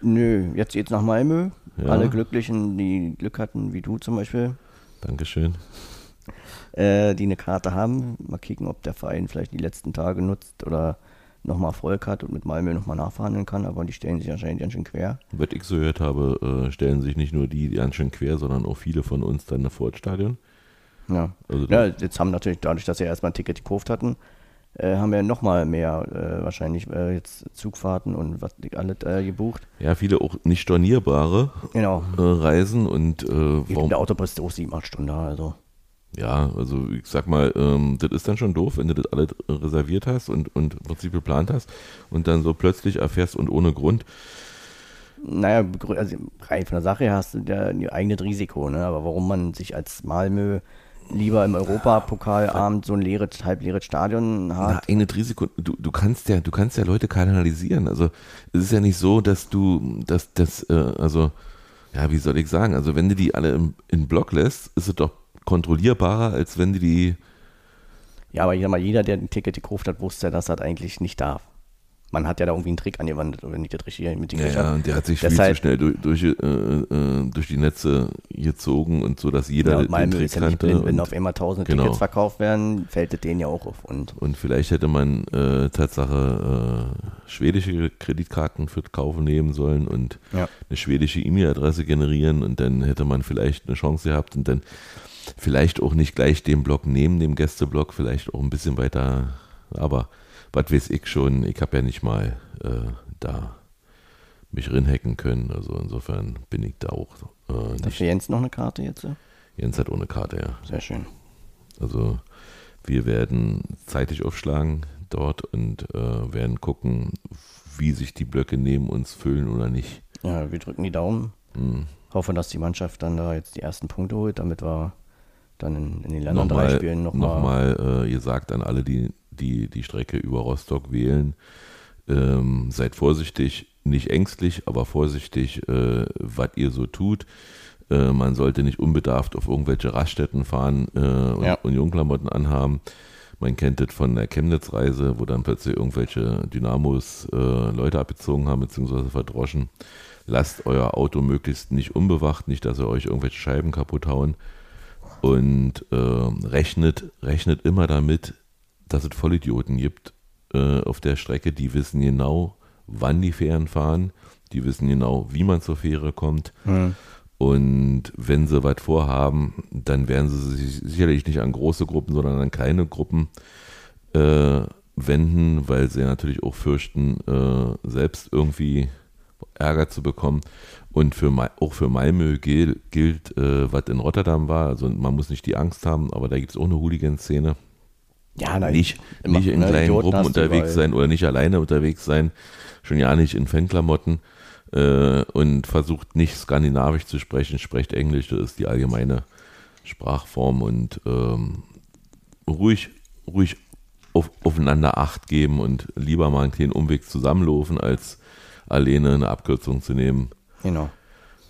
C: Nö, jetzt geht's nach Malmö.
B: Ja.
C: Alle Glücklichen, die Glück hatten, wie du zum Beispiel,
B: Dankeschön.
C: äh, die eine Karte haben. Mal kicken, ob der Verein vielleicht die letzten Tage nutzt oder nochmal Erfolg hat und mit Malmö nochmal nachverhandeln kann. Aber die stellen sich anscheinend ganz schön quer.
B: Was ich so gehört habe, äh, stellen sich nicht nur die, die ganz schön quer, sondern auch viele von uns dann vor das Stadion.
C: Ja.
B: Also
C: ja, jetzt haben natürlich, dadurch, dass sie erstmal ein Ticket gekauft hatten, äh, haben wir nochmal mehr äh, wahrscheinlich äh, jetzt Zugfahrten und was alles äh, gebucht.
B: Ja, viele auch nicht stornierbare
C: Genau.
B: äh, Reisen und äh, warum,
C: Der Autobus ist auch sieben, acht Stunden da, also.
B: Ja, also ich sag mal, ähm, das ist dann schon doof, wenn du das alles reserviert hast und, und im Prinzip geplant hast und dann so plötzlich erfährst und ohne Grund.
C: Naja, also rein von der Sache her hast du ja ein eigenes Risiko, ne? Aber warum man sich als Malmö lieber im Europapokalabend so ein leeres, halb leeres Stadion
B: Na,
C: hat.
B: eigenes Risiko, du, du kannst ja, du kannst ja Leute kanalisieren. Also es ist ja nicht so, dass du, dass das, äh, also, ja, wie soll ich sagen, also wenn du die alle im, in Block lässt, ist es doch kontrollierbarer, als wenn du die,
C: Ja, aber ich sag mal, jeder, der ein Ticket gekauft hat, wusste ja, dass das eigentlich nicht darf. Man hat ja da irgendwie einen Trick angewandt, wenn ich das richtig
B: ja,
C: mitgekriegt
B: ja,
C: habe.
B: und der hat sich viel
C: Deshalb-
B: zu schnell durch, durch, äh, äh, durch die Netze gezogen und so, dass jeder
C: Ja, und
B: den Trick
C: ist ja nicht
B: kannte.
C: blind, wenn
B: und,
C: auf einmal tausende
B: Genau.
C: Tickets verkauft werden, fällt es denen ja auch auf. Und
B: und vielleicht hätte man äh, Tatsache äh, schwedische Kreditkarten für das Kaufen nehmen sollen und
C: ja.
B: eine schwedische E-Mail-Adresse generieren und dann hätte man vielleicht eine Chance gehabt und dann vielleicht auch nicht gleich den Block neben dem Gästeblock, vielleicht auch ein bisschen weiter, aber was weiß ich schon, ich habe ja nicht mal äh, da mich rinhacken können, also insofern bin ich da auch äh, nicht.
C: für Jens noch eine Karte jetzt?
B: Jens hat ohne Karte, ja.
C: Sehr schön.
B: Also wir werden zeitig aufschlagen dort und äh, werden gucken, wie sich die Blöcke neben uns füllen oder nicht.
C: Ja, wir drücken die Daumen.
B: Hm.
C: Hoffen, dass die Mannschaft dann da jetzt die ersten Punkte holt, damit wir dann in, in den drei
B: nochmal,
C: Spielen nochmal.
B: nochmal äh, ihr sagt an alle, die, die die Strecke über Rostock wählen, ähm, seid vorsichtig, nicht ängstlich, aber vorsichtig, äh, was ihr so tut. Äh, man sollte nicht unbedarft auf irgendwelche Raststätten fahren äh, und
C: Ja.
B: Unionklamotten anhaben. Man kennt das von der Chemnitz-Reise, wo dann plötzlich irgendwelche Dynamos äh, Leute abgezogen haben, beziehungsweise verdroschen. Lasst euer Auto möglichst nicht unbewacht, nicht, dass ihr euch irgendwelche Scheiben kaputt hauen. Und äh, rechnet, rechnet immer damit, dass es Vollidioten gibt äh, auf der Strecke, die wissen genau, wann die Fähren fahren, die wissen genau, wie man zur Fähre kommt.
C: Hm.
B: Und wenn sie was vorhaben, dann werden sie sich sicherlich nicht an große Gruppen, sondern an kleine Gruppen äh, wenden, weil sie natürlich auch fürchten, äh, selbst irgendwie Ärger zu bekommen. Und für, auch für Malmö gilt, äh, was in Rotterdam war. Also man muss nicht die Angst haben, aber da gibt es auch eine Hooligan-Szene.
C: Ja, na,
B: Nicht, nicht in
C: ne,
B: kleinen
C: Idioten
B: Gruppen unterwegs sein oder nicht alleine unterwegs sein. Schon ja nicht in Fanklamotten. Äh, und versucht nicht skandinavisch zu sprechen, sprecht Englisch, das ist die allgemeine Sprachform und ähm, ruhig, ruhig auf, aufeinander Acht geben und lieber mal einen kleinen Umweg zusammenlaufen, als alleine eine Abkürzung zu nehmen.
C: Genau.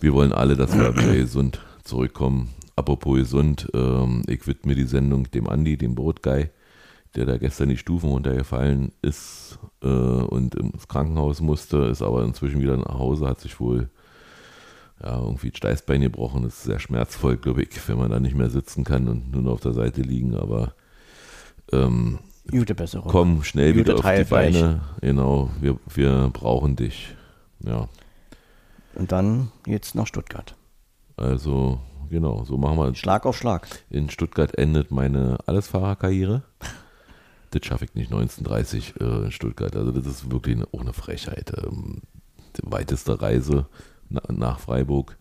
B: Wir wollen alle, dass wir wieder gesund zurückkommen. Apropos gesund, ähm, ich widme die Sendung dem Andi, dem Brotguy, der da gestern die Stufen runtergefallen ist äh, und ins Krankenhaus musste, ist aber inzwischen wieder nach Hause, hat sich wohl ja, irgendwie das Steißbein gebrochen. Das ist sehr schmerzvoll, glaube ich, wenn man da nicht mehr sitzen kann und nur noch auf der Seite liegen. Aber ähm,
C: Gute Besserung.
B: komm schnell
C: Gute
B: wieder auf die. Beine. Genau, wir, wir brauchen dich. Ja,
C: Und dann jetzt nach Stuttgart.
B: also genau, so machen wir
C: Schlag auf Schlag.
B: In Stuttgart endet meine Allesfahrerkarriere. Das schaffe ich nicht 1930 äh, in Stuttgart. Also das ist wirklich eine, auch eine Frechheit. Ähm, die weiteste Reise na, nach Freiburg,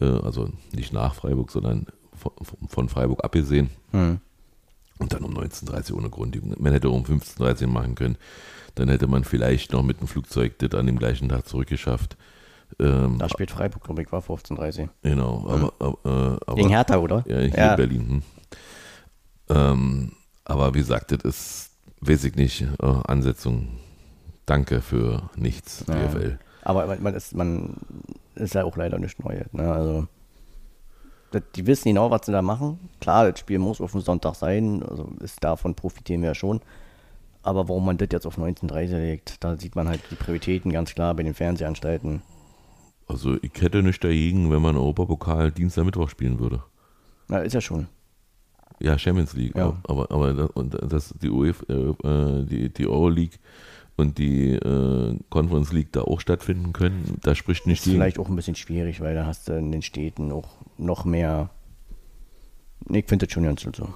B: äh, also nicht nach Freiburg, sondern von, von Freiburg abgesehen.
C: Hm.
B: Und dann um 19.30 ohne Grund. Man hätte um 15.30 machen können. Dann hätte man vielleicht noch mit dem Flugzeug das an dem gleichen Tag zurückgeschafft. Ähm,
C: Da spielt Freiburg, glaube ich, war 15.30
B: genau, aber, aber, äh, aber
C: Gegen Hertha, oder?
B: Ja, hier in Berlin. Hm. Ähm, aber wie gesagt, das ist, weiß ich nicht, äh, Ansetzung. Danke für nichts,
C: Ja.
B: DFL.
C: Aber man, man, ist, man ist ja auch leider nicht neu. Ne? Also, das, die wissen genau, was sie da machen. Klar, das Spiel muss auf dem Sonntag sein. Also ist davon profitieren wir ja schon. Aber warum man das jetzt auf 19.30 legt, da sieht man halt die Prioritäten ganz klar bei den Fernsehanstalten.
B: Also ich hätte nicht dagegen, wenn man Europapokal Dienstag, Mittwoch spielen würde.
C: Na, ist ja schon.
B: Ja, Champions League.
C: Ja.
B: Aber, aber das, und das, die, UEFA, äh, die, die Euroleague und die äh, Conference League da auch stattfinden können, da spricht nicht
C: Ist
B: gegen.
C: vielleicht auch ein bisschen schwierig, weil da hast du in den Städten auch noch mehr. Nee, Ich finde das schon ganz gut so.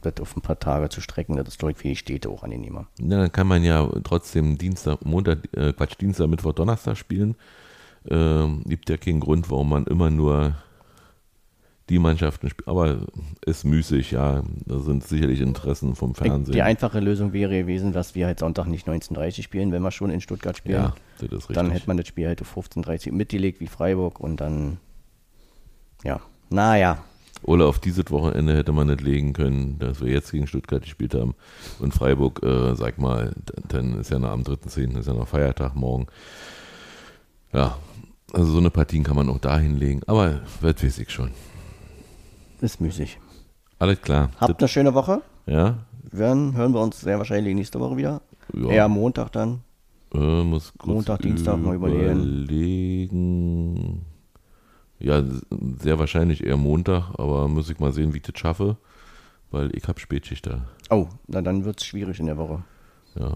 C: Das auf ein paar Tage zu strecken, das ist, glaube ich, für die Städte auch angenehmer.
B: Ja, dann kann man ja trotzdem Dienstag, Montag, äh, Quatsch, Dienstag, Mittwoch, Donnerstag spielen. Ähm, gibt ja keinen Grund, warum man immer nur die Mannschaften spielt. Aber ist müßig, ja. Da sind sicherlich Interessen vom Fernsehen.
C: Die einfache Lösung wäre gewesen, dass wir halt Sonntag nicht 19.30 spielen, wenn wir schon in Stuttgart spielen.
B: ja, das ist richtig.
C: dann hätte man das Spiel halt auf 15.30 mitgelegt wie Freiburg und dann, ja, naja,
B: Oder auf dieses Wochenende hätte man nicht legen können, dass wir jetzt gegen Stuttgart gespielt haben. Und Freiburg, äh, sag mal, dann ist ja noch am 3.10. ist ja noch Feiertag morgen. Ja, also so eine Partien kann man auch da hinlegen. Aber das weiß ich schon.
C: ist müßig.
B: Alles klar.
C: Habt eine schöne Woche.
B: Ja,
C: Dann hören wir uns sehr wahrscheinlich nächste Woche wieder.
B: Ja.
C: Eher Montag dann.
B: Äh, muss kurz
C: Montag, Dienstag mal überlegen.
B: überlegen. Ja, sehr wahrscheinlich eher Montag, aber muss ich mal sehen, wie ich das schaffe, weil ich habe Spätschicht da.
C: Oh, na dann wird es schwierig in der Woche.
B: Ja.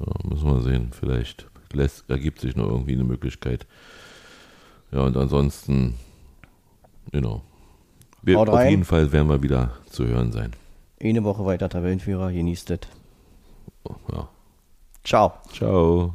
B: ja, müssen wir sehen. Vielleicht lässt, ergibt sich noch irgendwie eine Möglichkeit. Ja, und ansonsten, genau. Wir,
C: Haut
B: auf
C: rein.
B: jeden Fall werden wir wieder zu hören sein.
C: Eine Woche weiter Tabellenführer, genießt es.
B: Ja.
C: Ciao.
B: Ciao.